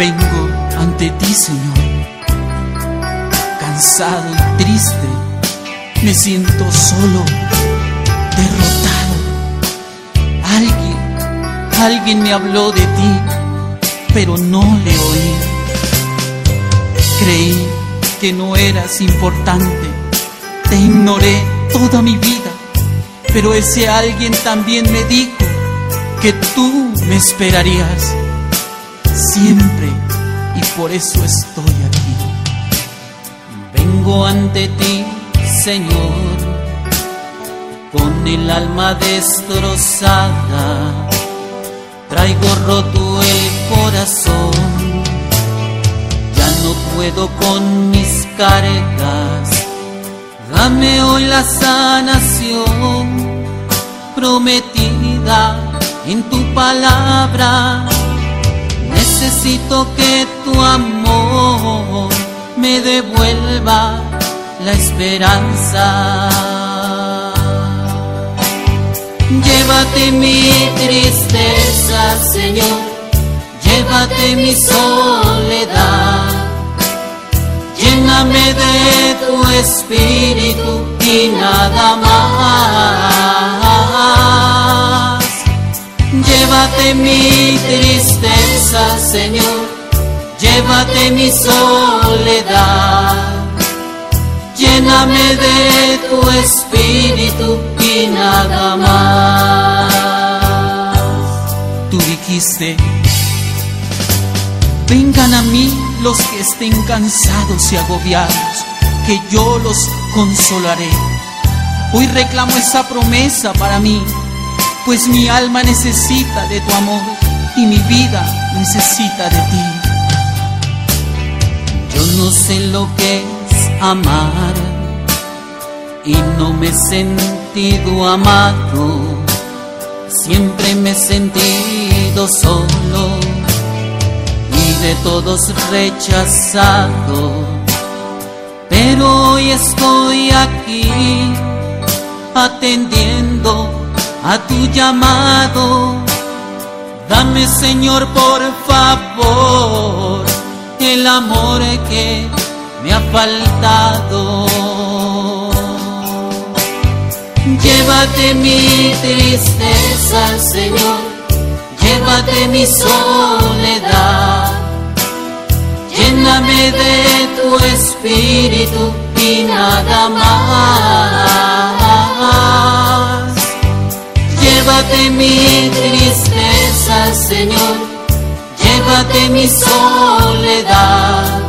Vengo ante ti, Señor, cansado y triste, me siento solo, derrotado. Alguien, alguien me habló de ti, pero no le oí. Creí que no eras importante, te ignoré toda mi vida, pero ese alguien también me dijo que tú me esperarías siempre y por eso estoy aquí. Vengo ante ti, Señor, con el alma destrozada, traigo roto el corazón, ya no puedo con mis cargas, dame hoy la sanación prometida en tu palabra necesito que tu amor me devuelva la esperanza. Llévate mi tristeza, Señor, llévate mi soledad. Lléname de tu espíritu y nada más. Llévate mi tristeza, Señor, llévate mi soledad. Lléname de tu espíritu y nada más. Tú dijiste, vengan a mí los que estén cansados y agobiados, que yo los consolaré. Hoy reclamo esa promesa para mí pues mi alma necesita de tu amor y mi vida necesita de ti. Yo no sé lo que es amar y no me he sentido amado, siempre me he sentido solo y de todos rechazado, pero hoy estoy aquí atendiendo a tu llamado. Dame Señor por favor el amor que me ha faltado. Llévate mi tristeza Señor, llévate mi soledad. Lléname de tu espíritu y nada más. Llévate mi tristeza, Señor, llévate mi soledad.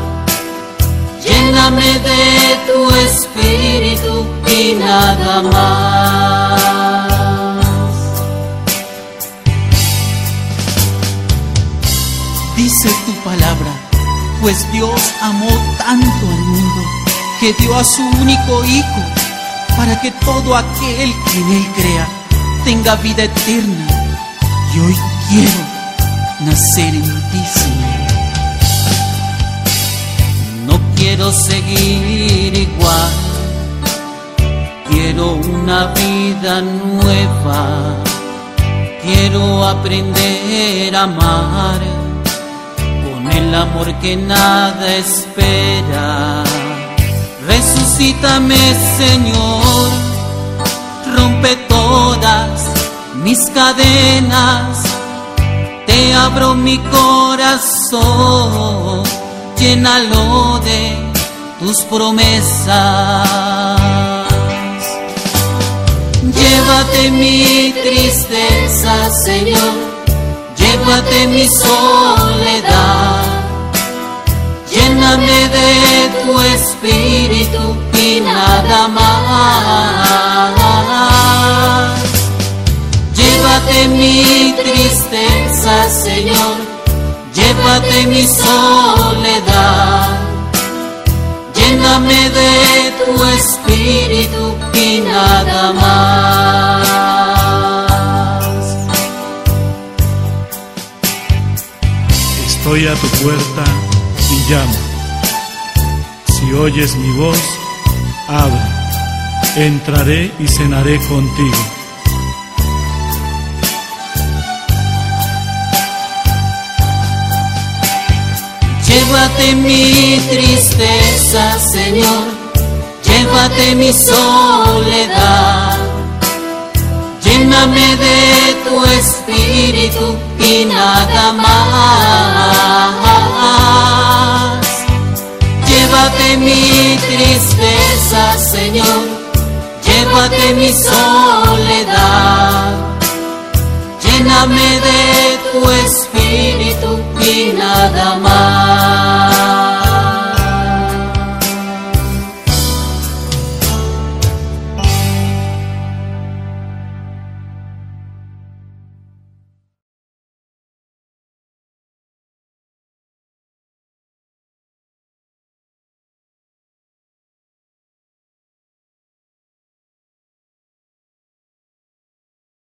Lléname de tu espíritu y nada más. Dice tu palabra, pues Dios amó tanto al mundo que dio a su único Hijo para que todo aquel que en Él crea tenga vida eterna. Y hoy quiero nacer en ti, Señor. No quiero seguir igual, quiero una vida nueva. Quiero aprender a amar con el amor que nada espera. Resucítame, Señor, mis cadenas, te abro mi corazón, llénalo de tus promesas. Llévate mi tristeza, Señor, llévate mi soledad. Lléname de tu espíritu y nada más. Mi tristeza, Señor, llévate mi soledad. Lléname de tu espíritu y nada más. Estoy a tu puerta y llamo. Si oyes mi voz, abre. Entraré y cenaré contigo. Llévate mi tristeza, Señor, llévate mi soledad. Lléname de tu espíritu y nada más. Llévate mi tristeza, Señor, llévate mi soledad. Lléname de tu espíritu y nada más.